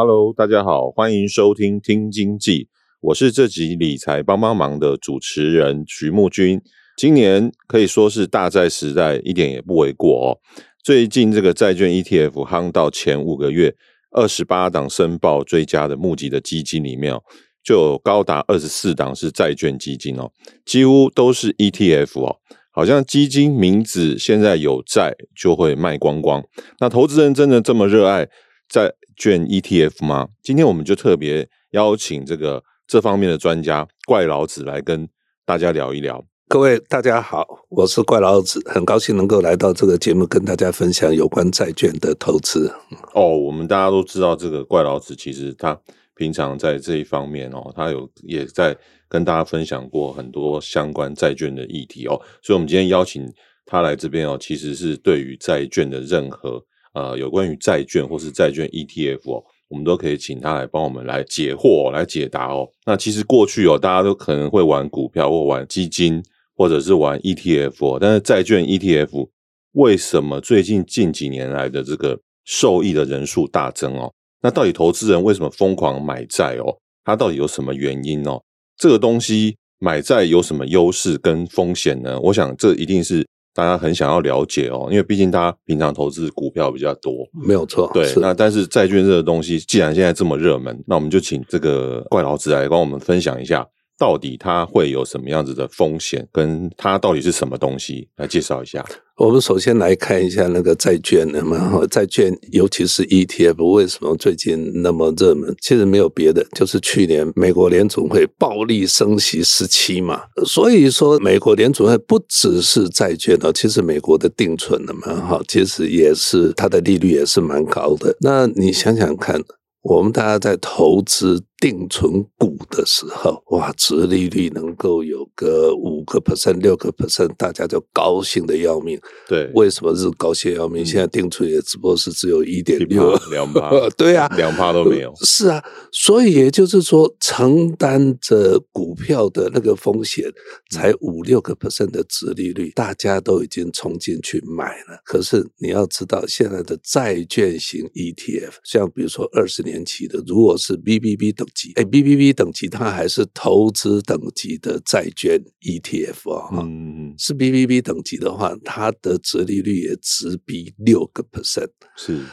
Hello，大家好，欢迎收听听经济，我是这集理财帮帮忙的主持人徐木君。今年可以说是大债时代，一点也不为过哦。最近这个债券 ETF 夯到前五个月，二十八档申报追加的募集的基金里面哦，就有高达二十四档是债券基金哦，几乎都是 ETF 哦。好像基金名字现在有债就会卖光光，那投资人真的这么热爱债券 ETF 吗？今天我们就特别邀请这个这方面的专家怪老子来跟大家聊一聊。各位大家好，我是怪老子，很高兴能够来到这个节目跟大家分享有关债券的投资。哦，我们大家都知道这个怪老子，其实他平常在这一方面哦，他有也在跟大家分享过很多相关债券的议题哦，所以我们今天邀请他来这边哦，其实是对于债券的任何。呃，有关于债券或是债券 ETF 哦，我们都可以请他来帮我们来解惑、来解答哦。那其实过去哦，大家都可能会玩股票或玩基金，或者是玩 ETF 哦。但是债券 ETF 为什么最近近几年来的这个受益的人数大增哦？那到底投资人为什么疯狂买债哦？它到底有什么原因哦？这个东西买债有什么优势跟风险呢？我想这一定是。大家很想要了解哦，因为毕竟大家平常投资股票比较多，没有错。对，那但是债券这个东西，既然现在这么热门，那我们就请这个怪老子来帮我们分享一下。到底它会有什么样子的风险？跟它到底是什么东西？来介绍一下。我们首先来看一下那个债券，那么债券，尤其是 ETF，为什么最近那么热门？其实没有别的，就是去年美国联储会暴力升息时期嘛，所以说美国联储会不只是债券哦，其实美国的定存的嘛，哈，其实也是它的利率也是蛮高的。那你想想看。我们大家在投资定存股的时候，哇，殖利率能够有个五个 percent、六个 percent，大家就高兴的要命。对，为什么是高兴要命？现在定存也只不过是只有一点六两趴，对啊，两趴都没有。是啊，所以也就是说，承担着股票的那个风险，才五六个 percent 的殖利率，大家都已经冲进去买了。可是你要知道，现在的债券型 ETF，像比如说二十年。期的，如果是 BBB 等级，哎，BBB 等级它还是投资等级的债券 ETF 啊、哦，嗯，是 BBB 等级的话，它的折利率也只比六个 percent，是，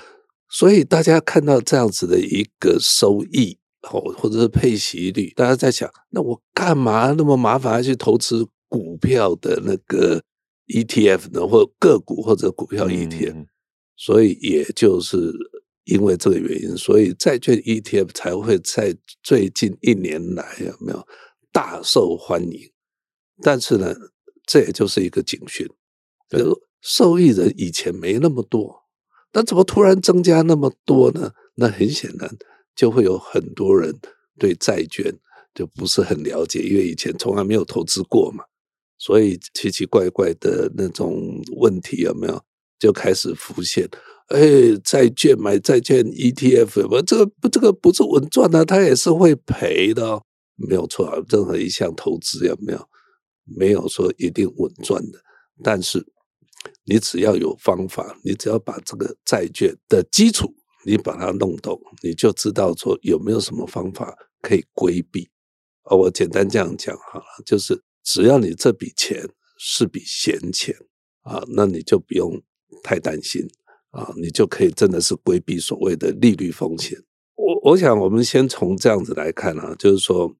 所以大家看到这样子的一个收益哦，或者是配息率，大家在想，那我干嘛那么麻烦要去投资股票的那个 ETF 呢？或个股或者股票 ETF？、嗯、所以也就是。因为这个原因，所以债券 ETF 才会在最近一年来有没有大受欢迎？但是呢，这也就是一个警讯，就是受益人以前没那么多，那怎么突然增加那么多呢？那很显然就会有很多人对债券就不是很了解，因为以前从来没有投资过嘛，所以奇奇怪怪的那种问题有没有就开始浮现？哎，债券买债券 ETF 不，这个不，这个不是稳赚的，它也是会赔的，哦，没有错啊。任何一项投资有没有没有说一定稳赚的，但是你只要有方法，你只要把这个债券的基础你把它弄懂，你就知道说有没有什么方法可以规避。哦，我简单这样讲好了，就是只要你这笔钱是笔闲钱啊，那你就不用太担心。啊，你就可以真的是规避所谓的利率风险。我我想，我们先从这样子来看啊，就是说，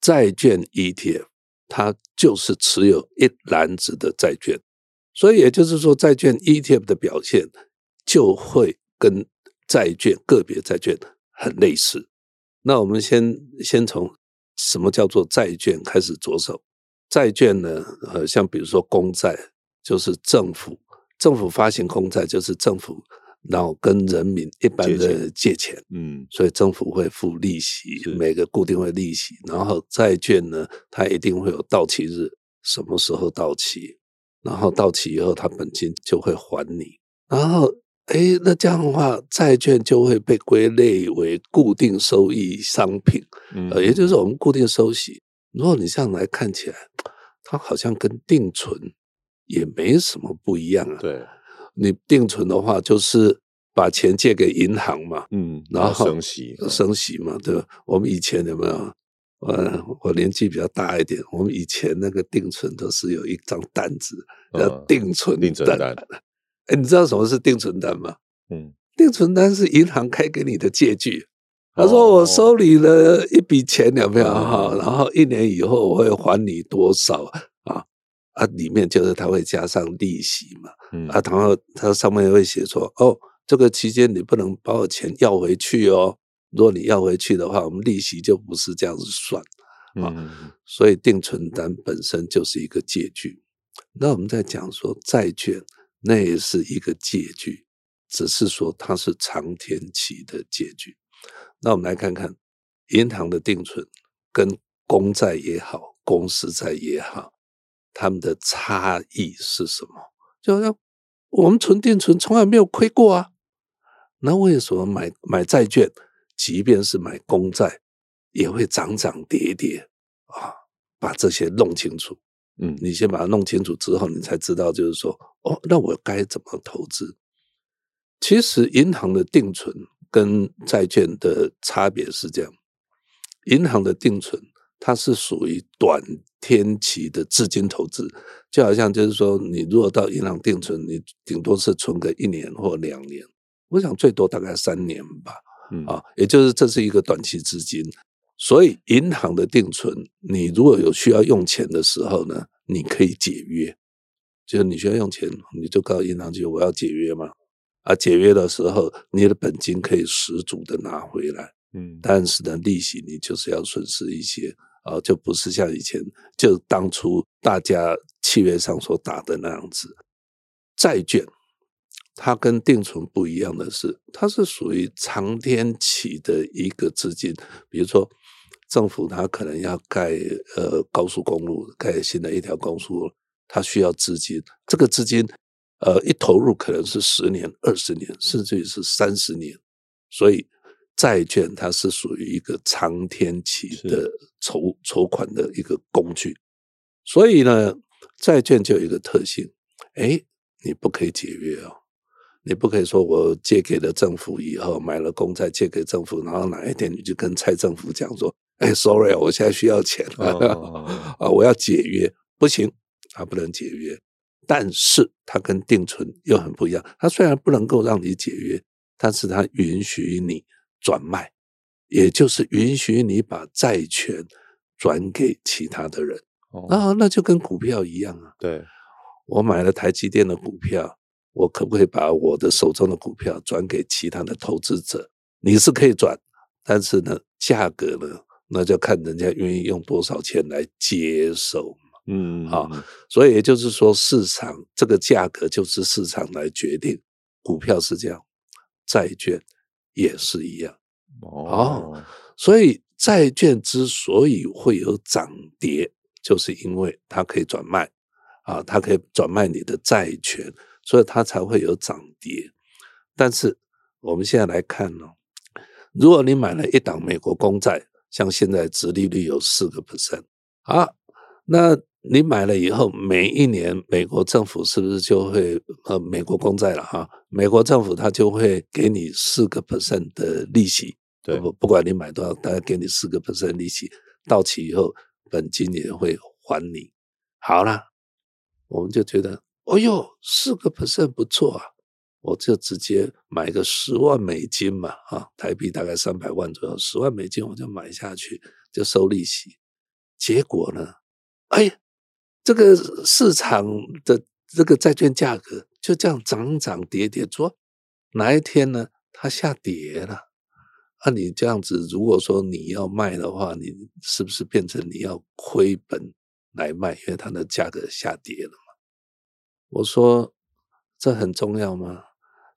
债券 ETF 它就是持有一篮子的债券，所以也就是说，债券 ETF 的表现就会跟债券个别债券很类似。那我们先先从什么叫做债券开始着手。债券呢，呃，像比如说公债，就是政府政府发行公债，就是政府然后跟人民一般的借钱，嗯，所以政府会付利息，每个固定会利息。然后债券呢，它一定会有到期日，什么时候到期？然后到期以后，它本金就会还你。然后，哎，那这样的话，债券就会被归类为固定收益商品，呃，也就是我们固定收息。如果你这样来看起来，它好像跟定存也没什么不一样啊。对，你定存的话，就是把钱借给银行嘛，嗯，然后升息，升息嘛，对吧？我们以前有没有？我我年纪比较大一点，我们以前那个定存都是有一张单子，叫定存单。定存单。哎，你知道什么是定存单吗？嗯，定存单是银行开给你的借据。他说我收你了一笔钱，有没有哈？然后一年以后我会还你多少啊？啊，里面就是它会加上利息嘛。嗯。啊，然后它上面会写说，哦，这个期间你不能把我钱要回去哦。如果你要回去的话，我们利息就不是这样子算啊，嗯、所以定存单本身就是一个借据。那我们在讲说债券，那也是一个借据，只是说它是长天期的借据。那我们来看看银行的定存跟公债也好，公司债也好，它们的差异是什么？就好像我们存定存从来没有亏过啊，那为什么买买债券？即便是买公债，也会涨涨跌跌啊！把这些弄清楚，嗯，你先把它弄清楚之后，你才知道，就是说，哦，那我该怎么投资？其实，银行的定存跟债券的差别是这样：银行的定存，它是属于短天期的资金投资，就好像就是说，你如果到银行定存，你顶多是存个一年或两年，我想最多大概三年吧。嗯。啊，也就是这是一个短期资金，所以银行的定存，你如果有需要用钱的时候呢，你可以解约，就是你需要用钱，你就告银行去，我要解约嘛。啊，解约的时候，你的本金可以十足的拿回来，嗯，但是呢，利息你就是要损失一些啊，就不是像以前就当初大家契约上所打的那样子，债券。它跟定存不一样的是，它是属于长天期的一个资金。比如说，政府它可能要盖呃高速公路，盖新的一条高速，它需要资金。这个资金呃一投入可能是十年、二十年，甚至于是三十年。所以债券它是属于一个长天期的筹筹款的一个工具。所以呢，债券就有一个特性，哎，你不可以解约哦。你不可以说我借给了政府以后买了公债借给政府，然后哪一天你就跟蔡政府讲说：“哎，sorry，我现在需要钱了 啊，我要解约，不行，他不能解约。但是它跟定存又很不一样，它虽然不能够让你解约，但是它允许你转卖，也就是允许你把债权转给其他的人啊，那就跟股票一样啊。对，我买了台积电的股票。我可不可以把我的手中的股票转给其他的投资者？你是可以转，但是呢，价格呢，那就看人家愿意用多少钱来接受。嗯，好，所以也就是说，市场这个价格就是市场来决定。股票是这样，债券也是一样。哦，所以债券之所以会有涨跌，就是因为它可以转卖啊，它可以转卖你的债权。所以它才会有涨跌，但是我们现在来看呢，如果你买了一档美国公债，像现在殖利率有四个 percent，啊，那你买了以后，每一年美国政府是不是就会呃美国公债了哈？美国政府它就会给你四个 percent 的利息，对，不不管你买多少，大概给你四个 percent 利息，到期以后本金也会还你。好了，我们就觉得。哦哟，四个 percent 不错啊！我就直接买个十万美金嘛，啊，台币大概三百万左右，十万美金我就买下去，就收利息。结果呢，哎，这个市场的这个债券价格就这样涨涨跌跌，说哪一天呢？它下跌了，那、啊、你这样子，如果说你要卖的话，你是不是变成你要亏本来卖？因为它的价格下跌了嘛。我说这很重要吗？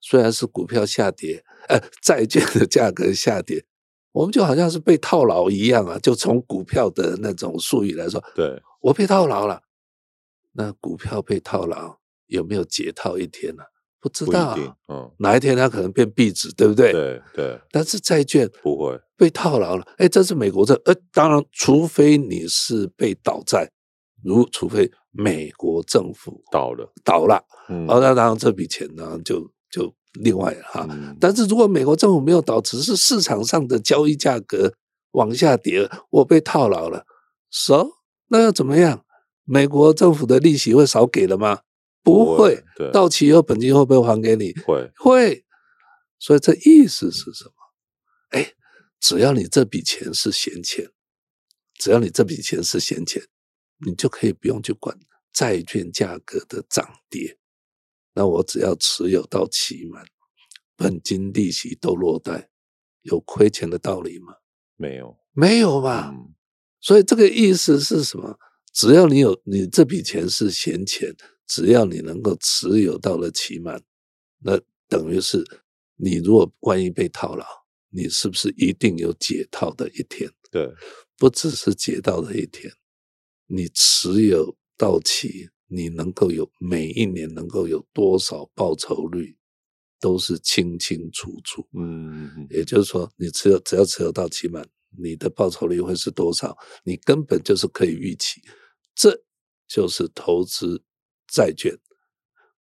虽然是股票下跌，呃，债券的价格下跌，我们就好像是被套牢一样啊。就从股票的那种术语来说，对，我被套牢了。那股票被套牢有没有解套一天呢、啊？不知道、啊，嗯，哪一天它可能变壁纸，对不对？对对。但是债券不会被套牢了。哎，这是美国债，呃，当然，除非你是被倒债，如除非美国政府倒了，倒了，嗯，哦，那当然这笔钱呢，就就另外了哈。嗯、但是如果美国政府没有倒，只是市场上的交易价格往下跌，我被套牢了，so 那要怎么样？美国政府的利息会少给了吗？不会，对，到期以后本金会不会还给你？会会，所以这意思是什么？哎，只要你这笔钱是闲钱，只要你这笔钱是闲钱，你就可以不用去管债券价格的涨跌。那我只要持有到期满，本金利息都落袋，有亏钱的道理吗？没有，没有吧？嗯，所以这个意思是什么？只要你有，你这笔钱是闲钱。只要你能够持有到了期满，那等于是你如果万一被套牢，你是不是一定有解套的一天？对，不只是解套的一天，你持有到期，你能够有每一年能够有多少报酬率，都是清清楚楚。嗯，也就是说，你持有只要持有到期满，你的报酬率会是多少？你根本就是可以预期，这就是投资。债券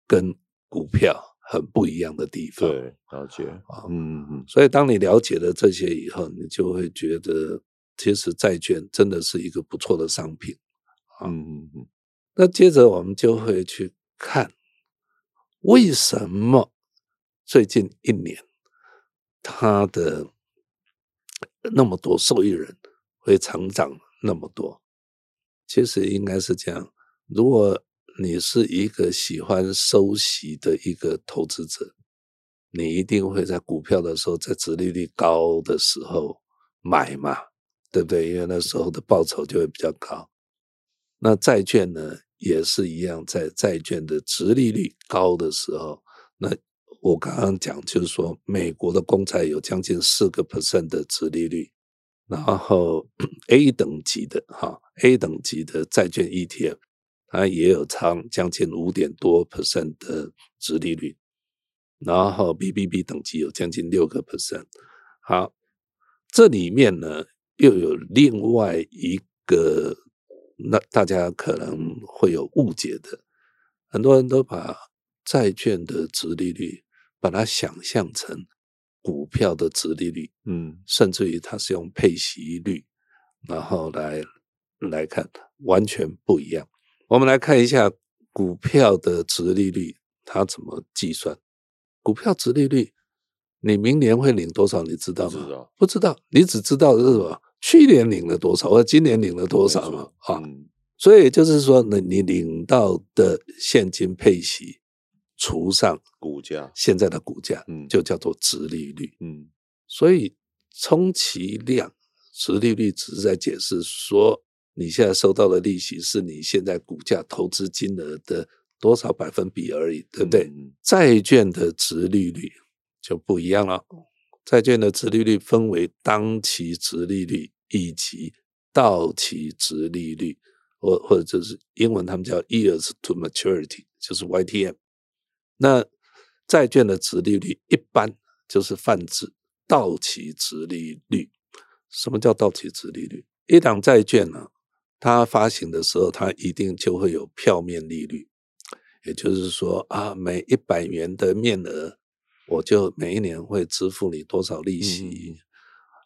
跟股票很不一样的地方，对，了解啊，嗯嗯，所以当你了解了这些以后，你就会觉得，其实债券真的是一个不错的商品，嗯嗯嗯。那接着我们就会去看，为什么最近一年它的那么多受益人会成长那么多？其实应该是这样，如果你是一个喜欢收息的一个投资者，你一定会在股票的时候，在殖利率高的时候买嘛，对不对？因为那时候的报酬就会比较高。那债券呢，也是一样，在债券的殖利率高的时候，那我刚刚讲就是说，美国的公债有将近四个 percent 的殖利率，然后 A 等级的哈 A 等级的债券 ETF。它也有仓将近五点多 percent 的殖利率，然后 BBB 等级有将近六个 percent。好，这里面呢又有另外一个，那大家可能会有误解的，很多人都把债券的殖利率把它想象成股票的殖利率，嗯，甚至于它是用配息率，然后来来看，完全不一样。我们来看一下股票的殖利率，它怎么计算？股票殖利率，你明年会领多少？你知道吗？不知道，不知道，你只知道是什么？去年领了多少，或者今年领了多少嘛？啊，所以就是说，你你领到的现金配息除上股价，现在的股价，嗯，就叫做殖利率。嗯，所以充其量，殖利率只是在解释说。你现在收到的利息是你现在股价投资金额的多少百分比而已，对不对？嗯、债券的殖利率就不一样了。债券的殖利率分为当期殖利率以及到期殖利率，或或者就是英文他们叫 years to maturity，就是 YTM。那债券的值利率一般就是泛指到期值利率。什么叫到期值利率？一档债券呢？它发行的时候，它一定就会有票面利率，也就是说啊，每一百元的面额，我就每一年会支付你多少利息，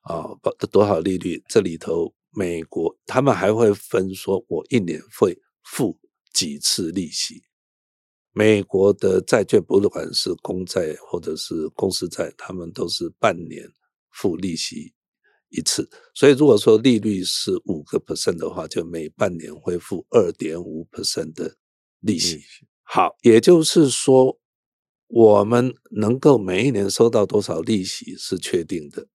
嗯、啊，多少利率？这里头美国他们还会分说，我一年会付几次利息。美国的债券，不管是公债或者是公司债，他们都是半年付利息。一次，所以如果说利率是五个 percent 的话，就每半年会付二点五 percent 的利息。好，也就是说，我们能够每一年收到多少利息是确定的，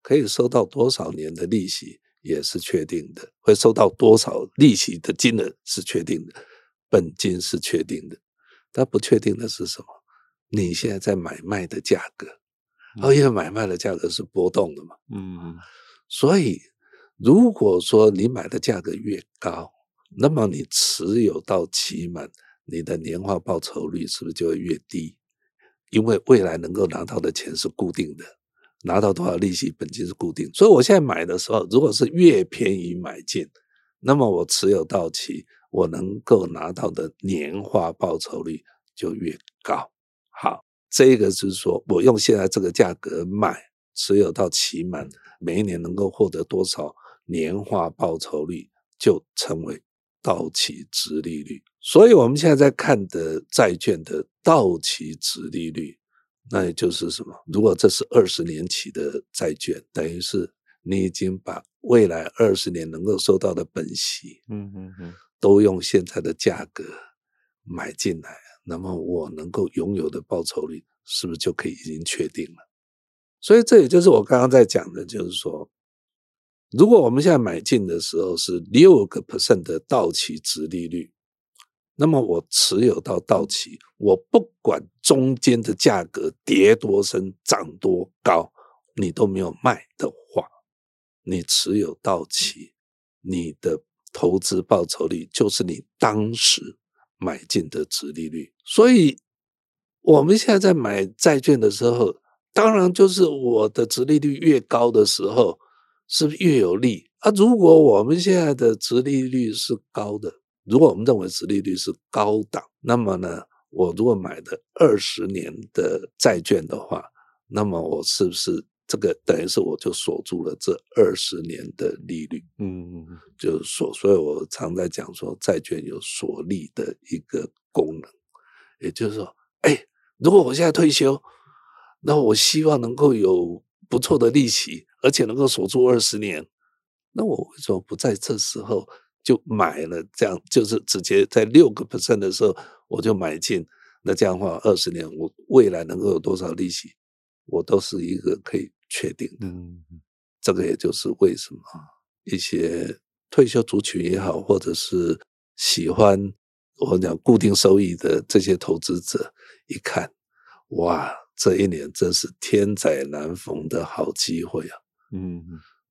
可以收到多少年的利息也是确定的，会收到多少利息的金额是确定的，本金是确定的，但不确定的是什么？你现在在买卖的价格，而且买卖的价格是波动的嘛？嗯，所以如果说你买的价格越高，那么你持有到期满，你的年化报酬率是不是就会越低？因为未来能够拿到的钱是固定的，拿到多少利息，本金是固定。所以我现在买的时候，如果是越便宜买进，那么我持有到期，我能够拿到的年化报酬率就越高。好，这个是说我用现在这个价格买，持有到期满，每一年能够获得多少年化报酬率，就称为到期值利率。所以我们现在在看的债券的到期值利率，那也就是什么？如果这是二十年期的债券，等于是你已经把未来二十年能够收到的本息，嗯嗯嗯，都用现在的价格买进来。那么我能够拥有的报酬率是不是就可以已经确定了？所以这也就是我刚刚在讲的，就是说，如果我们现在买进的时候是六个 percent 的到期值利率，那么我持有到到期，我不管中间的价格跌多深、涨多高，你都没有卖的话，你持有到期，你的投资报酬率就是你当时。买进的殖利率，所以我们现在在买债券的时候，当然就是我的殖利率越高的时候，是越有利啊？如果我们现在的殖利率是高的，如果我们认为殖利率是高档，那么呢，我如果买的二十年的债券的话，那么我是不是？这个等于是我就锁住了这二十年的利率，嗯嗯，就是锁，所以我常在讲说，债券有锁利的一个功能，也就是说，哎，如果我现在退休，那我希望能够有不错的利息，而且能够锁住二十年，那我为什么不在这时候就买了？这样就是直接在六个 percent 的时候我就买进，那这样的话，二十年我未来能够有多少利息，我都是一个可以。确定的，这个也就是为什么一些退休族群也好，或者是喜欢我讲固定收益的这些投资者，一看，哇，这一年真是天灾难逢的好机会啊！嗯，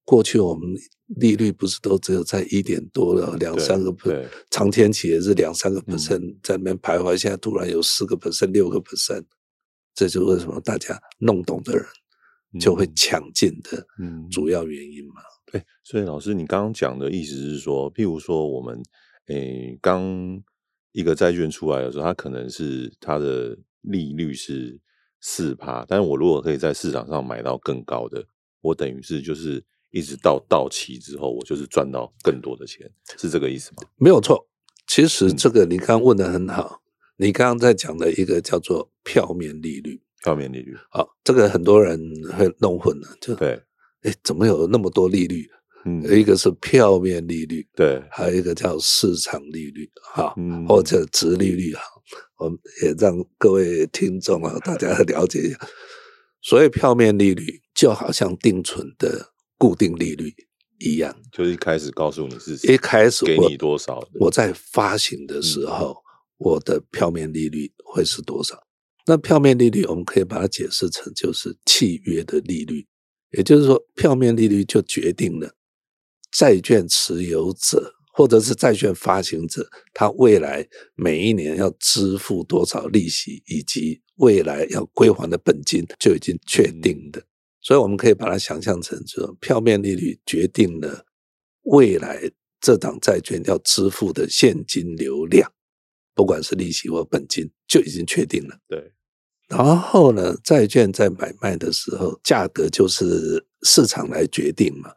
过去我们利率不是都只有在一点多了，两三个 percent，长天期也是两三个 percent 在那边徘徊，现在突然有四个 percent、六个 percent，这就是为什么大家弄懂的人。就会抢进的主要原因嘛？对、嗯，所以老师，你刚刚讲的意思是说，譬如说我们诶，刚一个债券出来的时候，它可能是它的利率是四趴，但是我如果可以在市场上买到更高的，我等于是就是一直到到期之后，我就是赚到更多的钱，是这个意思吗？没有错，其实这个你刚刚问的很好，嗯、你刚刚在讲的一个叫做票面利率。票面利率，好，这个很多人会弄混了，就对，哎，怎么有那么多利率？嗯，一个是票面利率，对，还有一个叫市场利率，哈，嗯，或者值利率，哈，我们也让各位听众啊，大家了解一下，所谓票面利率，就好像定存的固定利率一样，就是一开始告诉你是一开始给你多少，我在发行的时候，嗯，我的票面利率会是多少？那票面利率，我们可以把它解释成就是契约的利率，也就是说，票面利率就决定了债券持有者或者是债券发行者，他未来每一年要支付多少利息，以及未来要归还的本金就已经确定的。所以，我们可以把它想象成，就是票面利率决定了未来这档债券要支付的现金流量，不管是利息或本金，就已经确定了。对。然后呢，债券在买卖的时候，价格就是市场来决定嘛。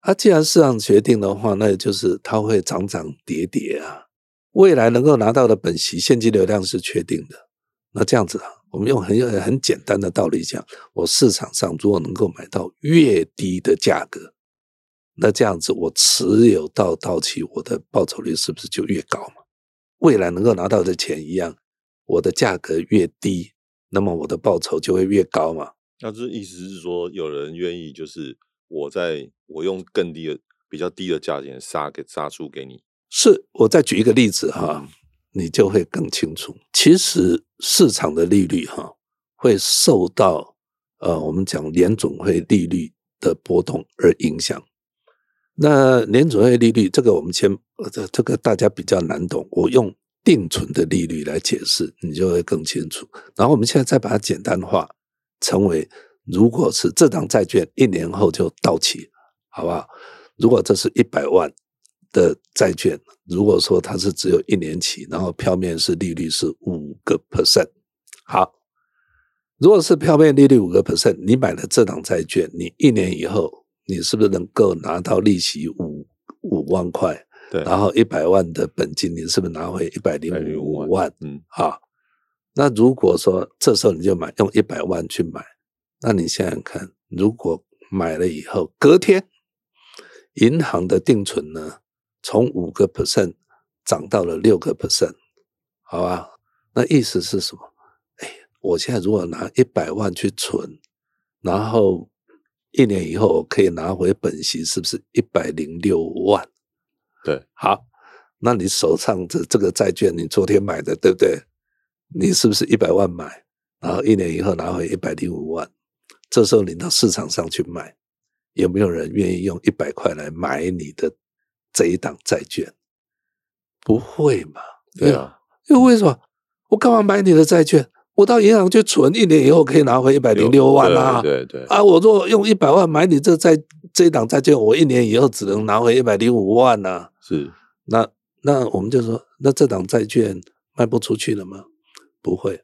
啊，既然市场决定的话，那也就是它会涨涨跌跌啊。未来能够拿到的本息现金流量是确定的。那这样子啊，我们用很很简单的道理讲，我市场上如果能够买到越低的价格，那这样子我持有到到期，我的报酬率是不是就越高嘛？未来能够拿到的钱一样。我的价格越低，那么我的报酬就会越高嘛。那这意思是说，有人愿意就是我在我用更低的、比较低的价钱杀给杀出给你。是，我再举一个例子哈，你就会更清楚。其实市场的利率哈，会受到呃我们讲联总会利率的波动而影响。那联总会利率这个我们先这这个大家比较难懂，我用定存的利率来解释，你就会更清楚。然后我们现在再把它简单化，成为如果是这张债券一年后就到期，好不好？如果这是一百万的债券，如果说它是只有一年期，然后票面是利率是五个 percent，好，如果是票面利率五个 percent，你买了这张债券，你一年以后，你是不是能够拿到利息五五万块？对，然后一百万的本金，你是不是拿回一百零五万？嗯，好，那如果说这时候你就买用一百万去买，那你想想看，如果买了以后，隔天银行的定存呢？从五个 percent 涨到了六个 percent，好吧？那意思是什么？哎，我现在如果拿一百万去存，然后一年以后我可以拿回本息，是不是一百零六万？对，好，那你手上的这个债券，你昨天买的，对不对？你是不是一百万买，然后一年以后拿回一百零五万？这时候你到市场上去卖，有没有人愿意用一百块来买你的？这一档债券不会嘛？对啊，因为为什么？我干嘛买你的债券？我到银行去存，一年以后可以拿回一百零六万啊！对对，对啊！我如果用一百万买你这债这一档债券，我一年以后只能拿回一百零五万啊！是，那那我们就说，那这档债券卖不出去了吗？不会，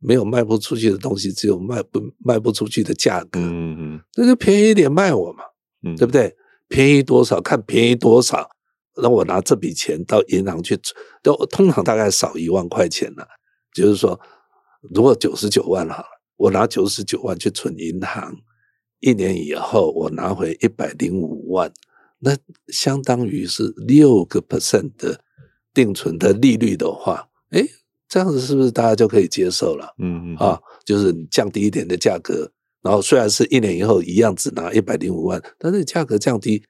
没有卖不出去的东西，只有卖不卖不出去的价格。嗯嗯，那就便宜一点卖我嘛，嗯，对不对？便宜多少？看便宜多少，那我拿这笔钱到银行去存，都通常大概少一万块钱了。就是说，如果九十九万好了，我拿九十九万去存银行，一年以后我拿回一百零五万，那相当于是六个 percent 的定存的利率的话，哎，这样子是不是大家就可以接受了？嗯嗯，啊，就是降低一点的价格。然后虽然是一年以后一样只拿一百零五万，但是价格降低，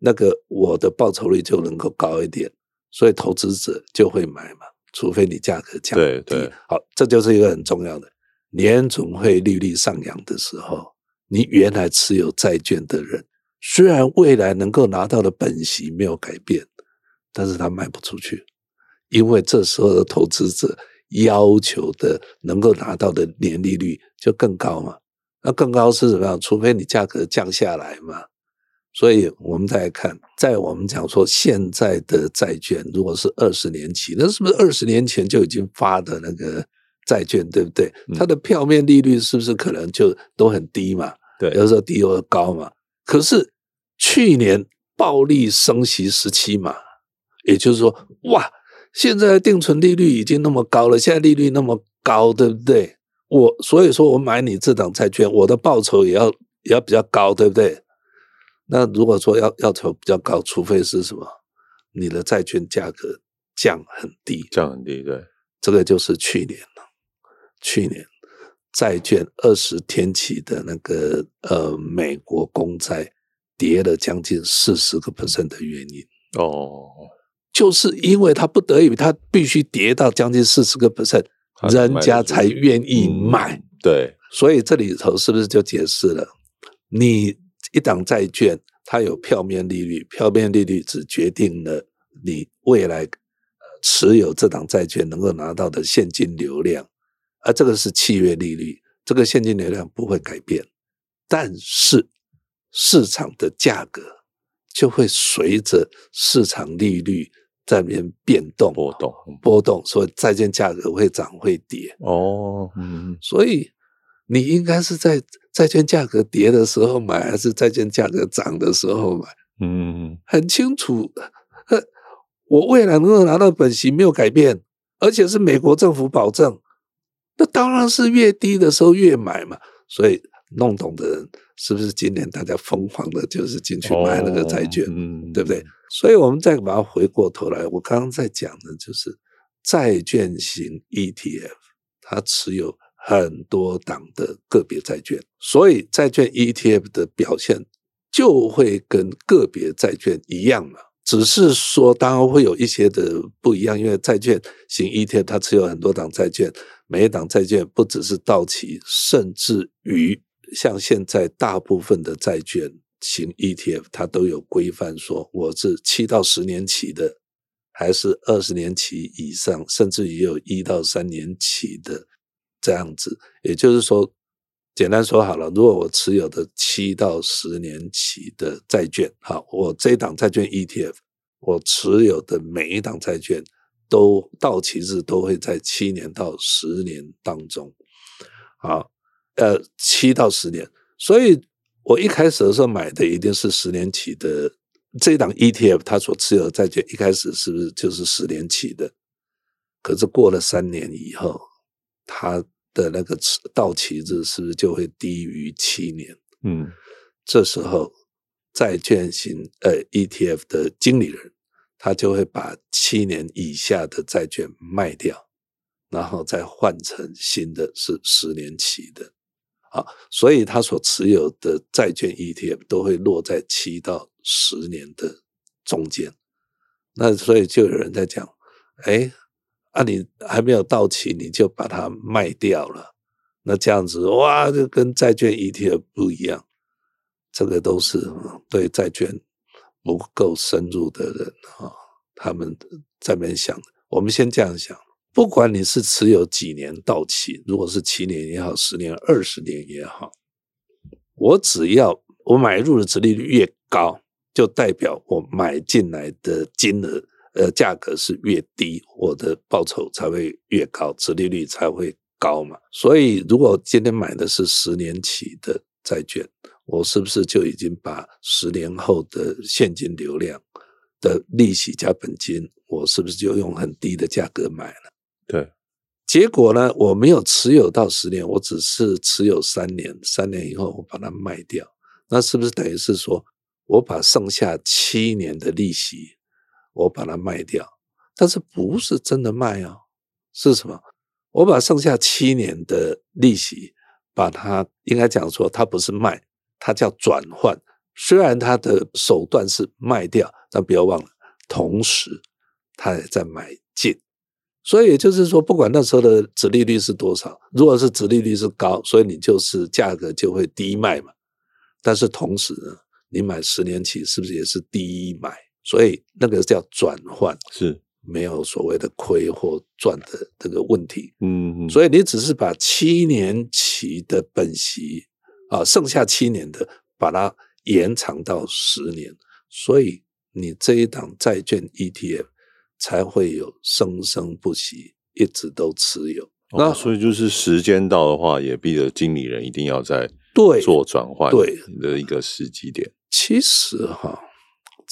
那个我的报酬率就能够高一点，所以投资者就会买嘛，除非你价格降低。对对，好，这就是一个很重要的。年总会利率上扬的时候，你原来持有债券的人，虽然未来能够拿到的本息没有改变，但是他卖不出去，因为这时候的投资者要求的能够拿到的年利率就更高嘛。那更高是什么样？除非你价格降下来嘛。所以我们再来看，在我们讲说现在的债券，如果是二十年期，那是不是二十年前就已经发的那个债券，对不对？它的票面利率是不是可能就都很低嘛？对，有时候低，有时候高嘛。可是去年暴力升息时期嘛，也就是说，哇，现在定存利率已经那么高了，现在利率那么高，对不对？我所以说，我买你这档债券，我的报酬也要也要比较高，对不对？那如果说要要求比较高，除非是什么，你的债券价格降很低，降很低，对，这个就是去年了。去年债券二十天期的那个呃美国公债跌了将近四十个 percent 的原因哦，就是因为它不得已，它必须跌到将近四十个 percent。人家才愿意买，嗯，对，所以这里头是不是就解释了？你一档债券，它有票面利率，票面利率只决定了你未来持有这档债券能够拿到的现金流量，而这个是契约利率，这个现金流量不会改变，但是市场的价格就会随着市场利率。在里面变动波动波动，所以债券价格会涨会跌哦，嗯，所以你应该是在债券价格跌的时候买，还是债券价格涨的时候买？嗯，很清楚，我未来能够拿到本息没有改变，而且是美国政府保证，那当然是越低的时候越买嘛。所以弄懂的人，是不是今年大家疯狂的就是进去买那个债券，哦嗯、对不对？所以，我们再把它回过头来，我刚刚在讲的就是债券型 ETF，它持有很多档的个别债券，所以债券 ETF 的表现就会跟个别债券一样了。只是说，当然会有一些的不一样，因为债券型 ETF 它持有很多档债券，每一档债券不只是到期，甚至于像现在大部分的债券型 ETF，它都有规范，说我是七到十年期的，还是二十年期以上，甚至也有一到三年期的这样子。也就是说，简单说好了，如果我持有的七到十年期的债券，好，我这一档债券 ETF，我持有的每一档债券都到期日都会在七年到十年当中，好，呃，七到十年，所以我一开始的时候买的一定是十年期的这一档 ETF，它所持有的债券一开始是不是就是十年期的？可是过了三年以后，它的那个到期日是不是就会低于七年？嗯，这时候债券型呃 ETF 的经理人，他就会把七年以下的债券卖掉，然后再换成新的是十年期的，啊，所以他所持有的债券 ETF 都会落在七到十年的中间。那所以就有人在讲，哎。啊，你还没有到期，你就把它卖掉了，那这样子哇，就跟债券 ETF 不一样。这个都是对债券不够深入的人啊，他们在边想。我们先这样想，不管你是持有几年到期，如果是七年也好，十年、二十年也好，我只要我买入的殖利率越高，就代表我买进来的金额。呃，价格是越低，我的报酬才会越高，殖利率才会高嘛。所以，如果今天买的是十年期的债券，我是不是就已经把十年后的现金流量的利息加本金，我是不是就用很低的价格买了？对。结果呢，我没有持有到十年，我只是持有三年，三年以后我把它卖掉，那是不是等于是说我把剩下七年的利息？我把它卖掉，但是不是真的卖啊？是什么？我把剩下七年的利息，把它应该讲说，它不是卖，它叫转换。虽然它的手段是卖掉，但不要忘了，同时它也在买进。所以也就是说，不管那时候的殖利率是多少，如果是殖利率是高，所以你就是价格就会低卖嘛。但是同时呢，你买十年期是不是也是低买？所以那个叫转换，是没有所谓的亏或赚的这个问题。嗯，所以你只是把七年期的本息啊，剩下七年的，把它延长到十年，所以你这一档债券 ETF 才会有生生不息，一直都持有。那所以就是时间到的话，也逼着经理人一定要在对做转换对的一个时机点。其实哈。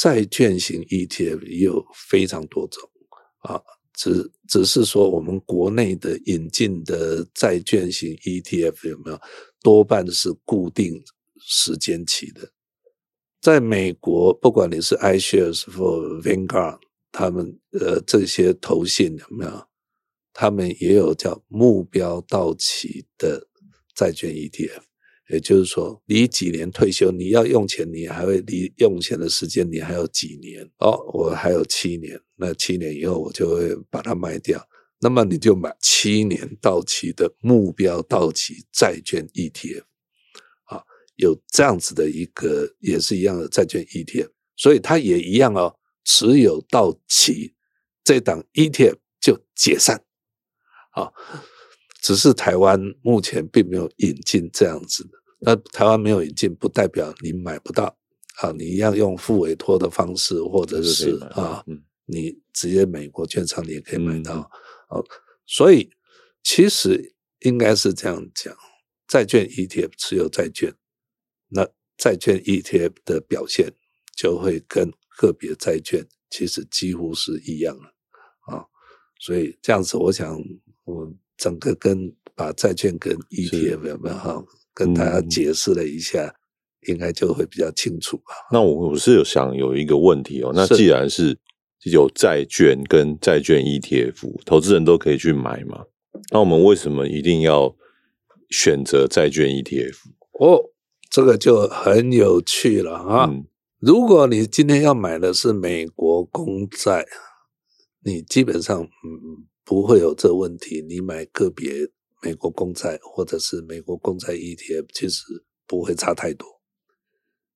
债券型 ETF 也有非常多种啊，只只是说我们国内的引进的债券型 ETF 有没有多半是固定时间期的。在美国，不管你是 iShares 或 Vanguard，他们呃这些投信有没有？他们也有叫目标到期的债券 ETF。也就是说，你几年退休，你要用钱，你还会离用钱的时间，你还有几年？哦，我还有七年，那七年以后我就会把它卖掉。那么你就买七年到期的目标到期债券 ETF，啊，有这样子的一个也是一样的债券 ETF，所以它也一样哦，持有到期这档 ETF 就解散，啊，只是台湾目前并没有引进这样子的。那台湾没有引进，不代表你买不到啊！你一样用付委托的方式，或者是啊，你直接美国券商你也可以买到。哦，所以其实应该是这样讲：债券 ETF 持有债券，那债券 ETF 的表现就会跟个别债券其实几乎是一样的啊。所以这样子，我想我整个跟把债券跟 ETF 有没有哈？跟大家解释了一下，嗯、应该就会比较清楚吧。那我我是有想有一个问题哦，那既然是有债券跟债券 ETF，投资人都可以去买嘛。那我们为什么一定要选择债券 ETF？哦，这个就很有趣了啊！嗯、如果你今天要买的是美国公债，你基本上嗯不会有这问题。你买个别美国公债或者是美国公债 ETF，其实不会差太多。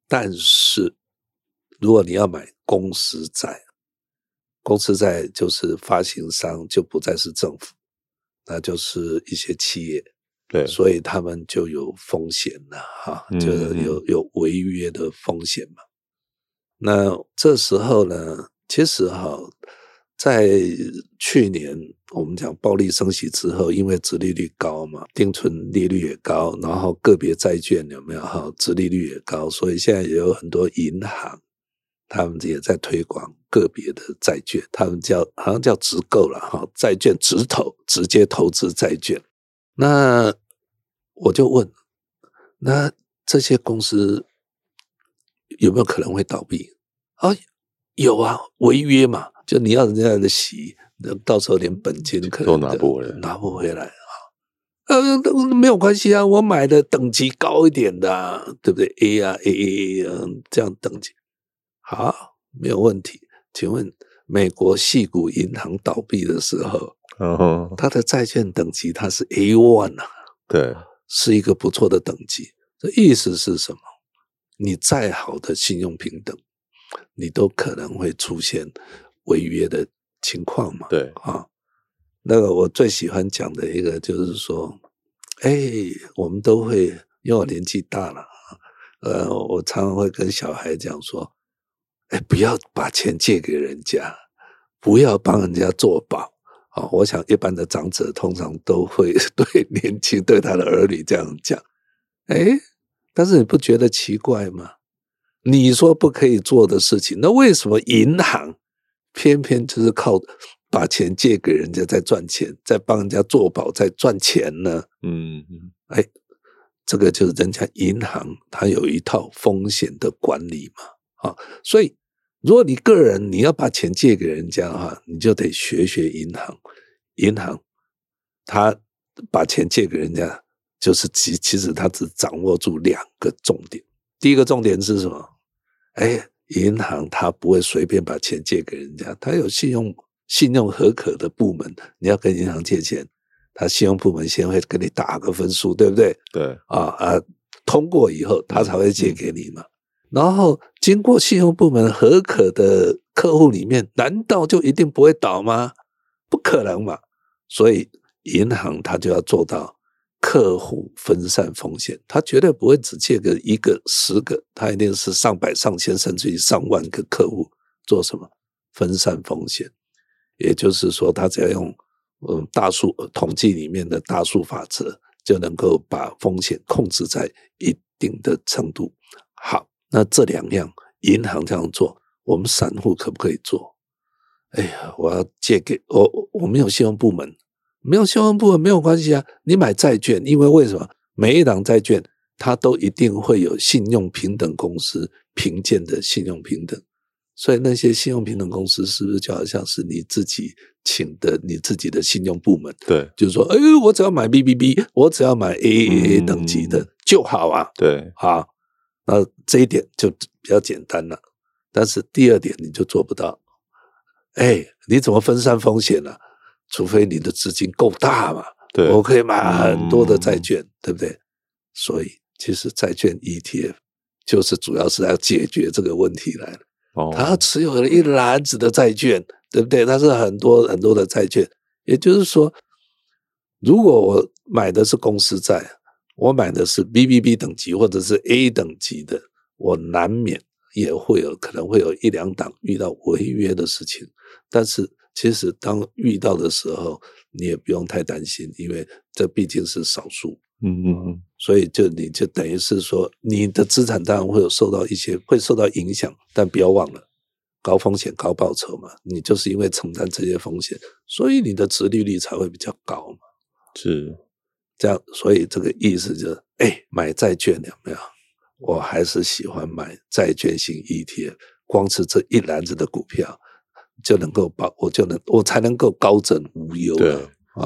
但是如果你要买公司债，公司债就是发行商就不再是政府，那就是一些企业，对，所以他们就有风险了哈，就是有有违约的风险嘛。那这时候呢，其实哈，在去年我们讲暴力升息之后，因为殖利率高嘛，定存利率也高，然后个别债券有没有哈，殖利率也高，所以现在也有很多银行。他们也在推广个别的债券，他们叫好像叫直购了哈，债券直投，直接投资债券。那我就问，那这些公司有没有可能会倒闭？啊，有啊，违约嘛，就你要人家的息，到时候连本金可能都拿不回来，拿不回来啊。呃，没有关系啊，我买的等级高一点的啊，对不对？A 啊，A A A 啊，这样等级。好，没有问题。请问，美国系股银行倒闭的时候，嗯，它的债券等级它是 A one 啊，对，是一个不错的等级。这意思是什么？你再好的信用平等，你都可能会出现违约的情况嘛？对啊，那个我最喜欢讲的一个就是说，哎，我们都会，因为我年纪大了，呃，我常常会跟小孩讲说。哎，不要把钱借给人家，不要帮人家做保啊！我想一般的长者通常都会 对年轻对他的儿女这样讲。哎，但是你不觉得奇怪吗？你说不可以做的事情，那为什么银行偏偏就是靠把钱借给人家在赚钱，在帮人家做保在赚钱呢？嗯嗯，哎，这个就是人家银行它有一套风险的管理嘛。啊，所以如果你个人你要把钱借给人家哈，你就得学学银行。银行他把钱借给人家，就是其其实他只掌握住两个重点。第一个重点是什么？哎，银行它不会随便把钱借给人家，它有信用信用合可的部门。你要跟银行借钱，它信用部门先会给你打个分数，对不对？对啊啊，通过以后他才会借给你嘛。然后经过信用部门合可的客户里面，难道就一定不会倒吗？不可能嘛！所以银行它就要做到客户分散风险，他绝对不会只借个一个、十个，他一定是上百、上千，甚至于上万个客户做什么分散风险。也就是说，他只要用嗯大数统计里面的大数法则，就能够把风险控制在一定的程度。好。那这两样，银行这样做，我们散户可不可以做？哎呀，我要借给我，我没有信用部门，没有信用部门没有关系啊。你买债券，因为为什么？每一档债券它都一定会有信用平等公司评鉴的信用平等，所以那些信用平等公司是不是就好像是你自己请的你自己的信用部门？对，就是说，哎，我只要买 BBB，我只要买 AAA 等级的就好啊。对，好。那这一点就比较简单了，但是第二点你就做不到。哎，你怎么分散风险呢？除非你的资金够大嘛。对，我可以买很多的债券，嗯、对不对？所以其实债券 ETF 就是主要是要解决这个问题来了。哦，他持有了一篮子的债券，对不对？它是很多很多的债券，也就是说，如果我买的是公司债。我买的是 BBB 等级或者是 A 等级的，我难免也会有可能会有一两档遇到违约的事情，但是其实当遇到的时候，你也不用太担心，因为这毕竟是少数。嗯嗯嗯，所以就你就等于是说，你的资产当然会有受到一些会受到影响，但不要忘了，高风险高报酬嘛，你就是因为承担这些风险，所以你的殖利率才会比较高嘛。是。这样，所以这个意思就是，哎，买债券有没有？我还是喜欢买债券型 ETF。光是这一篮子的股票，就能够把，我就能我才能够高枕无忧。对，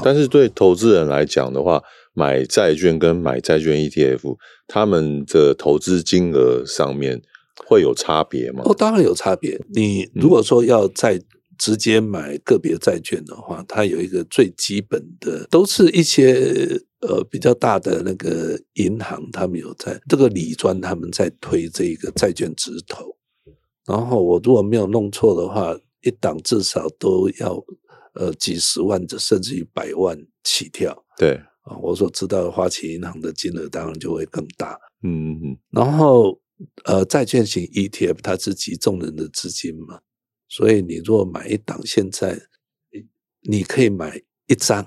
但是对投资人来讲的话，买债券跟买债券 ETF，他们的投资金额上面会有差别吗？哦，当然有差别。你如果说要再直接买个别债券的话，它有一个最基本的，都是一些呃比较大的那个银行，他们有在这个理专他们在推这个债券直投。然后我如果没有弄错的话，一档至少都要呃几十万，甚至于百万起跳。对啊。我所知道的花旗银行的金额当然就会更大，嗯嗯，然后呃，债券型 ETF 它是集众人的资金嘛，所以你如果买一档，现在你可以买一张，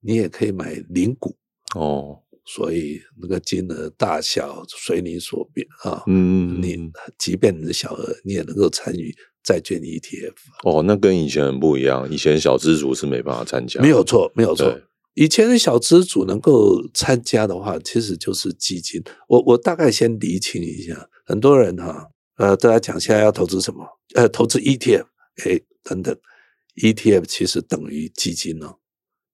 你也可以买零股哦，所以那个金额大小随你所便啊，嗯，你即便你的小额，你也能够参与债券 ETF。哦，那跟以前很不一样，以前小资族是没办法参加，没有错，没有错。以前的小资主能够参加的话，其实就是基金。我我大概先厘清一下，很多人哈，呃，大家讲现在要投资什么？呃，投资 ETF，哎，等等，ETF 其实等于基金哦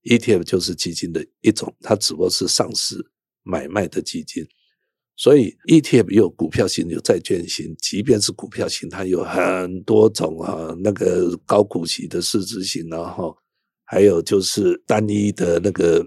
，ETF 就是基金的一种，它只不过是上市买卖的基金。所以 ETF 有股票型，有债券型，即便是股票型，它有很多种啊，那个高股息的市值型，然后。还有就是单一的那个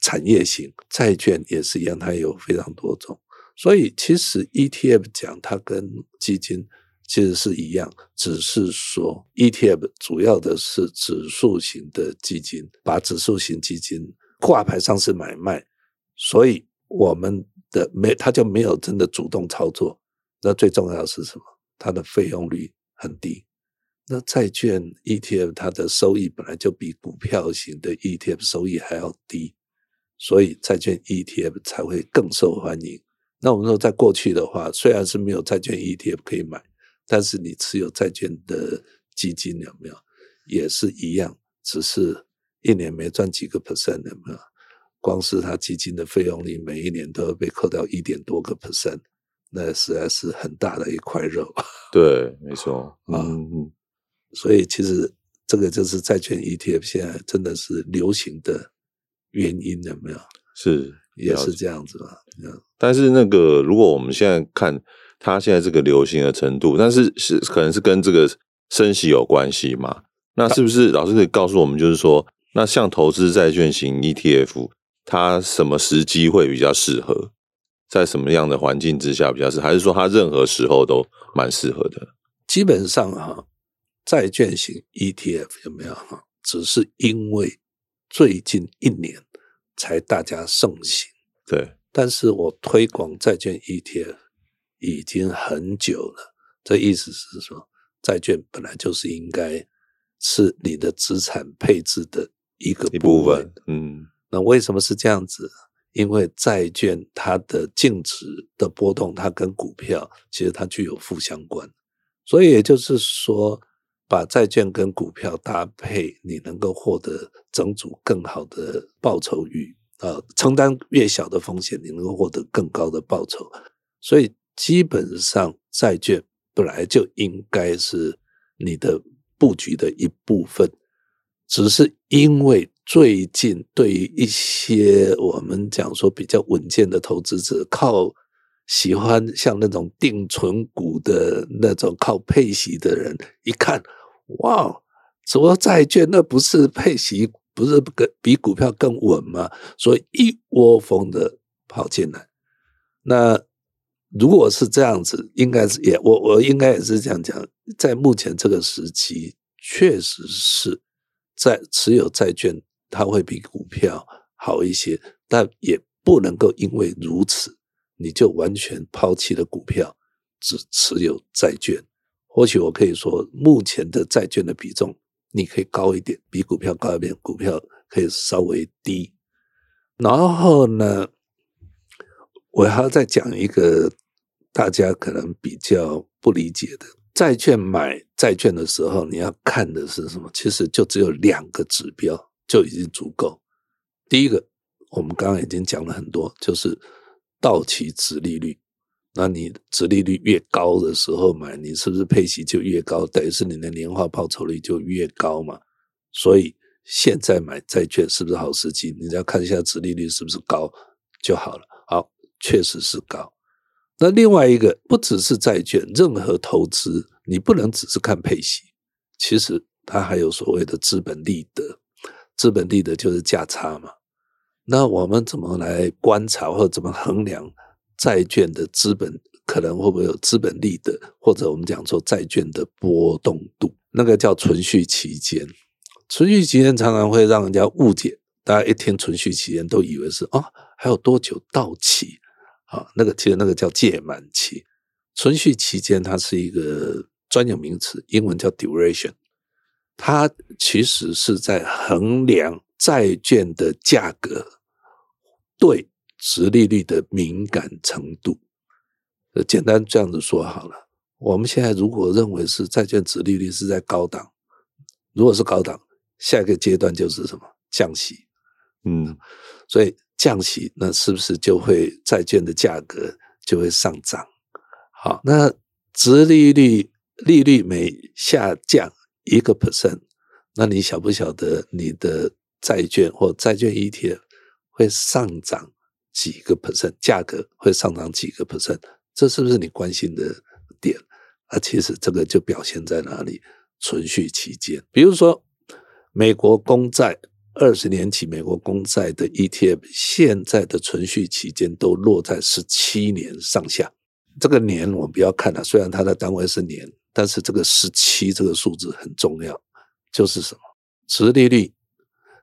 产业型债券也是一样，它有非常多种。所以其实 ETF 讲它跟基金其实是一样，只是说 ETF 主要的是指数型的基金，把指数型基金挂牌上市买卖，所以我们的没他就没有真的主动操作。那最重要的是什么？它的费用率很低。那债券 ETF 它的收益本来就比股票型的 ETF 收益还要低，所以债券 ETF 才会更受欢迎。那我们说，在过去的话，虽然是没有债券 ETF 可以买，但是你持有债券的基金有没有也是一样，只是一年没赚几个 percent 有没有？光是它基金的费用里每一年都要被扣掉一点多个 percent，那实在是很大的一块肉。对，没错，嗯嗯。所以其实这个就是债券 ETF 现在真的是流行的原因，有没有？是，也是这样子吧。但是那个，如果我们现在看它现在这个流行的程度，但是是可能是跟这个升息有关系嘛？那是不是老师可以告诉我们，就是说，那像投资债券型 ETF，它什么时机会比较适合？在什么样的环境之下比较适合？还是说它任何时候都蛮适合的？基本上哈。债券型 ETF 有没有哈？只是因为最近一年才大家盛行，对。但是我推广债券 ETF 已经很久了。这意思是说，债券本来就是应该是你的资产配置的一个部分。嗯，为什么是这样子？因为债券它的净值的波动，它跟股票其实它具有负相关，所以也就是说。把债券跟股票搭配，你能够获得整组更好的报酬率啊！承担越小的风险，你能够获得更高的报酬。所以基本上，债券本来就应该是你的布局的一部分，只是因为最近对于一些我们讲说比较稳健的投资者，靠喜欢像那种定存股的那种靠配息的人，一看。哇，什么债券那不是配息，不是比股票更稳吗？所以一窝蜂的跑进来。那如果是这样子，应该是也我我应该也是这样讲，在目前这个时期，确实是在持有债券，它会比股票好一些，但也不能够因为如此，你就完全抛弃了股票，只持有债券。或许我可以说，目前的债券的比重你可以高一点，比股票高一点，股票可以稍微低。然后呢，我还要再讲一个大家可能比较不理解的，债券买债券的时候，你要看的是什么？其实就只有两个指标就已经足够。第一个，我们刚刚已经讲了很多，就是到期值利率。那你值利率越高的时候买，你是不是配息就越高？等于是你的年化报酬率就越高嘛。所以现在买债券是不是好时机？你只要看一下值利率是不是高就好了。好，确实是高。那另外一个，不只是债券，任何投资你不能只是看配息，其实它还有所谓的资本利得。资本利得就是价差嘛。那我们怎么来观察或者怎么衡量债券的资本可能会不会有资本利得，或者我们讲说债券的波动度？那个叫存续期间。存续期间常常会让人家误解，大家一听存续期间都以为是啊、还有多久到期啊？那个其实那个叫届满期。存续期间它是一个专有名词，英文叫 duration，它其实是在衡量债券的价格。对殖利率的敏感程度，呃，简单这样子说好了。我们现在如果认为是债券殖利率是在高档，如果是高档，下一个阶段就是什么？降息。嗯，所以降息，那是不是就会债券的价格就会上涨？好，那殖利率利率每下降一个 percent，那你晓不晓得你的债券或债券 ETF？会上涨几个 percent，价格会上涨几个 percent，这是不是你关心的点？啊，其实这个就表现在哪里？存续期间，比如说美国公债二十年期美国公债的 ETF，现在的存续期间都落在十七年上下。这个年我们不要看了，虽然它的单位是年，但是这个十七这个数字很重要，就是什么？殖利率。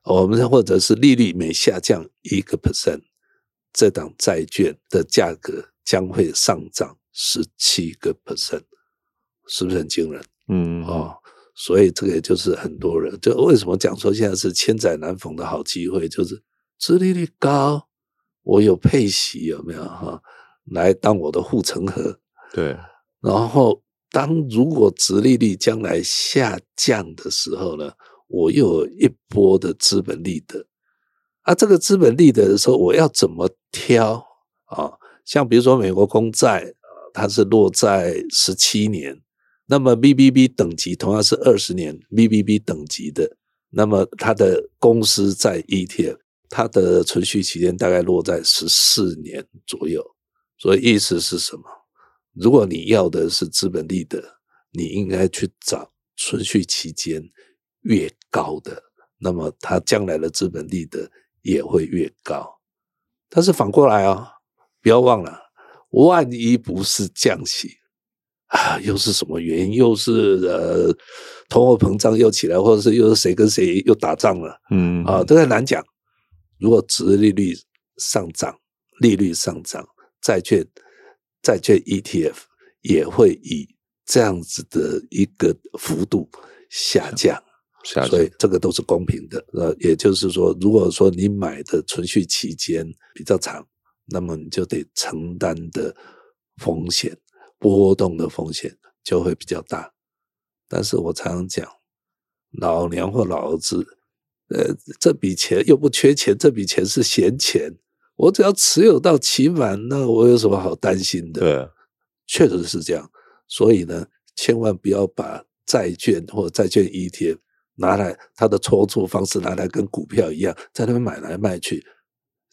我们或者是利率每下降一个 percent，这档债券的价格将会上涨十七个 percent，是不是很惊人？嗯哦，所以这个也就是很多人就为什么讲说现在是千载难逢的好机会，就是殖利率高，我有配息有没有哈？来当我的护城河。对，然后当如果殖利率将来下降的时候呢？我又有一波的资本利得，啊，这个资本利得的时候，我要怎么挑啊？像比如说美国公债，它是落在十七年，那么 BBB 等级同样是二十年 BBB 等级的，那么它的公司在 ETF，它的存续期间大概落在十四年左右。所以意思是什么？如果你要的是资本利得，你应该去找存续期间。越高的，那么它将来的资本利得也会越高。但是反过来啊、哦，不要忘了，万一不是降息啊，又是什么原因？又是呃，通货膨胀又起来，或者是又是谁跟谁又打仗了？嗯啊，都很难讲。如果殖利率上涨，利率上涨，债券债券 ETF 也会以这样子的一个幅度下降。所以这个都是公平的，呃，也就是说，如果说你买的存续期间比较长，那么你就得承担的风险、波动的风险就会比较大。但是我常常讲，老娘或老子，呃，这笔钱又不缺钱，这笔钱是闲钱，我只要持有到期满，那我有什么好担心的？确实是这样。所以呢，千万不要把债券或债券 ETF。拿来它的操作方式拿来跟股票一样，在那边买来卖去。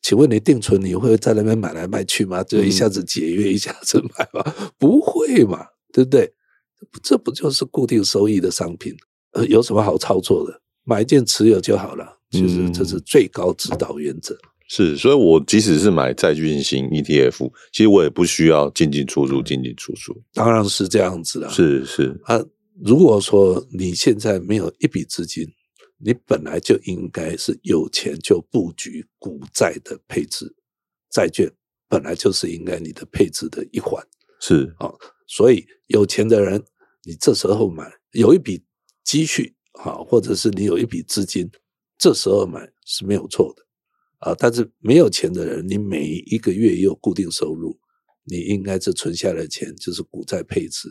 请问你定存你会在那边买来卖去吗？就一下子解约，一下子买吗？嗯、不会嘛，对不对？这不就是固定收益的商品？呃，有什么好操作的？买一件持有就好了。其实这是最高指导原则。嗯、是，所以我即使是买债券型 ETF，其实我也不需要进进出出，进进出出。当然是这样子了。是是啊。如果说你现在没有一笔资金，你本来就应该是有钱就布局股债的配置，债券本来就是应该你的配置的一环。是啊，所以有钱的人，你这时候买，有一笔积蓄，啊，或者是你有一笔资金，这时候买是没有错的啊。但是没有钱的人，你每一个月也有固定收入，你应该是存下来的钱就是股债配置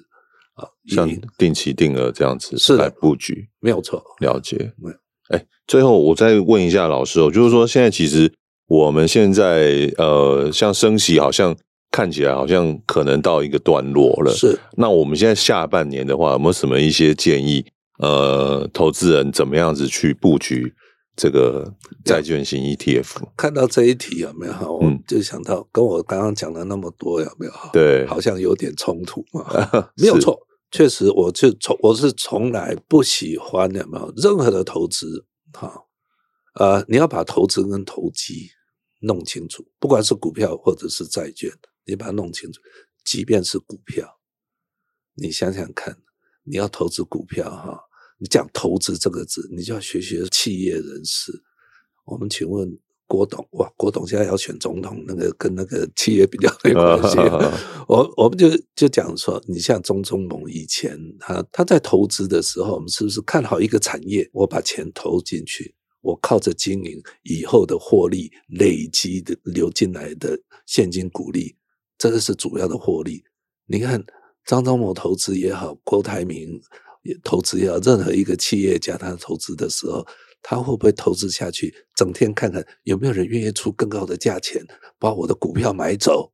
啊。像定期定额这样子是来布局，没有错。了解，哎，最后我再问一下老师哦，就是说现在其实我们现在呃，像升息好像看起来好像可能到一个段落了。是，那我们现在下半年的话，有没有什么一些建议？呃，投资人怎么样子去布局这个债券型 ETF？看到这一题有没有？我就想到跟我刚刚讲的那么多有没有？对，好像有点冲突嘛。没有错，确实，我就从我是从来不喜欢有没有任何的投资哈。呃，你要把投资跟投机弄清楚，不管是股票或者是债券，你把它弄清楚。即便是股票，你想想看，你要投资股票哈，你讲投资这个字，你就要学学企业人士。我们请问郭董，哇，郭董现在要选总统，那个跟那个企业比较没关系。我我们就就讲说，你像钟忠谋以前他他在投资的时候，我们是不是看好一个产业，我把钱投进去？我靠着经营以后的获利累积的流进来的现金股利，这个是主要的获利。你看张忠谋投资也好，郭台铭也投资也好，任何一个企业家他投资的时候，他会不会投资下去？整天看看有没有人愿意出更高的价钱把我的股票买走？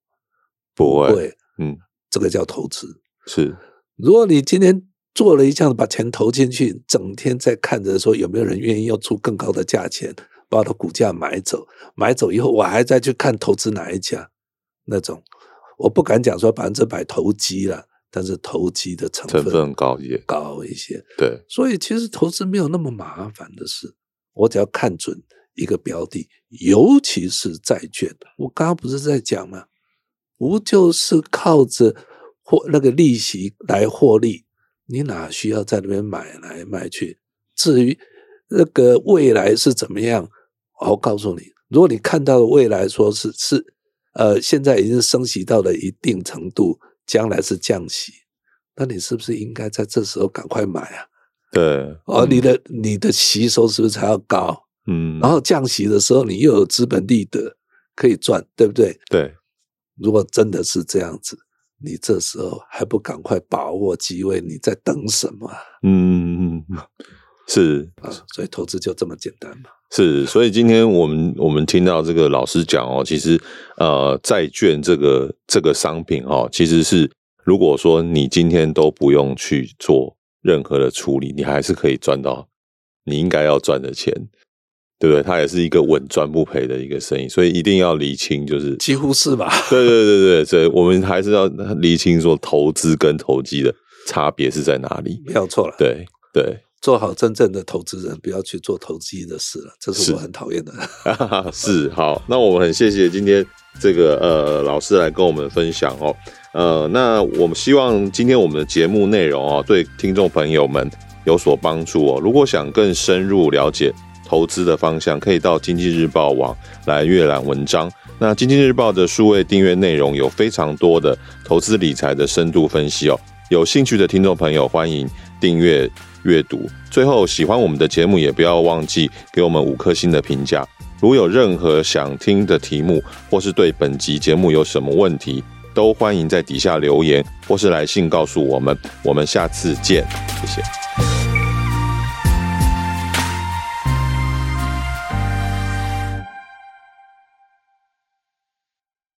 不会，不会，嗯，这个叫投资。是，如果你今天。做了一下子，把钱投进去，整天在看着说有没有人愿意要出更高的价钱把我的股价买走，买走以后我还再去看投资哪一家，那种我不敢讲说百分之百投机了，但是投机的成分，高一点，高一些。对，所以其实投资没有那么麻烦的事，我只要看准一个标的，尤其是债券。我刚刚不是在讲吗？不就是靠着获那个利息来获利？你哪需要在那边买来买去？至于那个未来是怎么样，我告诉你，如果你看到的未来说是是呃，现在已经升息到了一定程度，将来是降息，那你是不是应该在这时候赶快买啊？对，哦，你的你的吸收是不是才要高？嗯，然后降息的时候，你又有资本利得可以赚，对不对？对，如果真的是这样子。你这时候还不赶快把握机会？你在等什么？嗯，是啊，所以投资就这么简单嘛。是，所以今天我们我们听到这个老师讲哦，其实呃，债券这个这个商品哦，其实是如果说你今天都不用去做任何的处理，你还是可以赚到你应该要赚的钱。对不对？它也是一个稳赚不赔的一个生意，所以一定要理清，就是几乎是吧？对对对对，所以我们还是要理清说投资跟投机的差别是在哪里。没有错了，对对，做好真正的投资人，不要去做投机的事了，这是我很讨厌的。是，是好，那我们很谢谢今天这个呃老师来跟我们分享哦，呃，那我们希望今天我们的节目内容哦，对听众朋友们有所帮助哦。如果想更深入了解。投资的方向可以到经济日报网来阅览文章。那经济日报的数位订阅内容有非常多的投资理财的深度分析哦。有兴趣的听众朋友，欢迎订阅阅读。最后，喜欢我们的节目，也不要忘记给我们五颗星的评价。如有任何想听的题目，或是对本集节目有什么问题，都欢迎在底下留言或是来信告诉我们。我们下次见，谢谢。